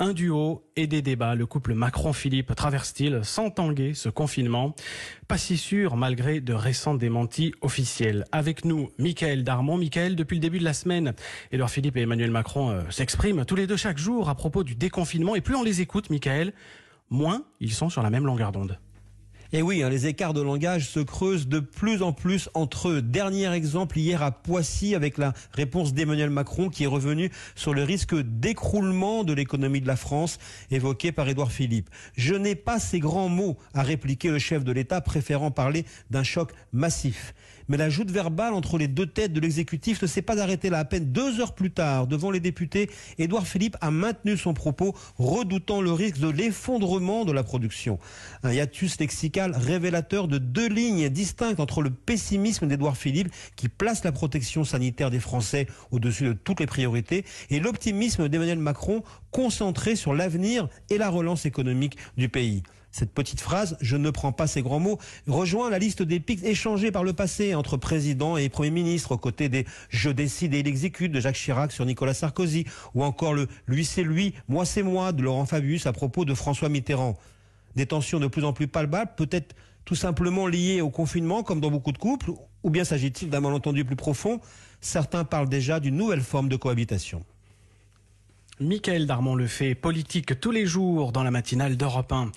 Un duo et des débats. Le couple Macron-Philippe traverse-t-il sans tanguer ce confinement? Pas si sûr malgré de récents démentis officiels. Avec nous, Michael Darmon. Michael, depuis le début de la semaine, Édouard Philippe et Emmanuel Macron euh, s'expriment tous les deux chaque jour à propos du déconfinement. Et plus on les écoute, Michael, moins ils sont sur la même longueur d'onde. Et oui, hein, les écarts de langage se creusent de plus en plus entre eux. Dernier exemple hier à Poissy avec la réponse d'Emmanuel Macron qui est revenu sur le risque d'écroulement de l'économie de la France évoqué par Édouard Philippe. Je n'ai pas ces grands mots à répliquer le chef de l'État préférant parler d'un choc massif. Mais la joute verbale entre les deux têtes de l'exécutif ne s'est pas arrêtée là. À peine deux heures plus tard, devant les députés, Édouard Philippe a maintenu son propos, redoutant le risque de l'effondrement de la production. Un hiatus lexical révélateur de deux lignes distinctes entre le pessimisme d'Édouard Philippe, qui place la protection sanitaire des Français au-dessus de toutes les priorités, et l'optimisme d'Emmanuel Macron, concentré sur l'avenir et la relance économique du pays. Cette petite phrase, je ne prends pas ces grands mots, rejoint la liste des pics échangés par le passé entre président et Premier ministre, aux côtés des je décide et il exécute de Jacques Chirac sur Nicolas Sarkozy, ou encore le lui c'est lui, moi c'est moi de Laurent Fabius à propos de François Mitterrand. Des tensions de plus en plus palpables, peut-être tout simplement liées au confinement, comme dans beaucoup de couples, ou bien s'agit-il d'un malentendu plus profond? Certains parlent déjà d'une nouvelle forme de cohabitation. Michael Darmon le fait politique tous les jours dans la matinale d'Europe 1.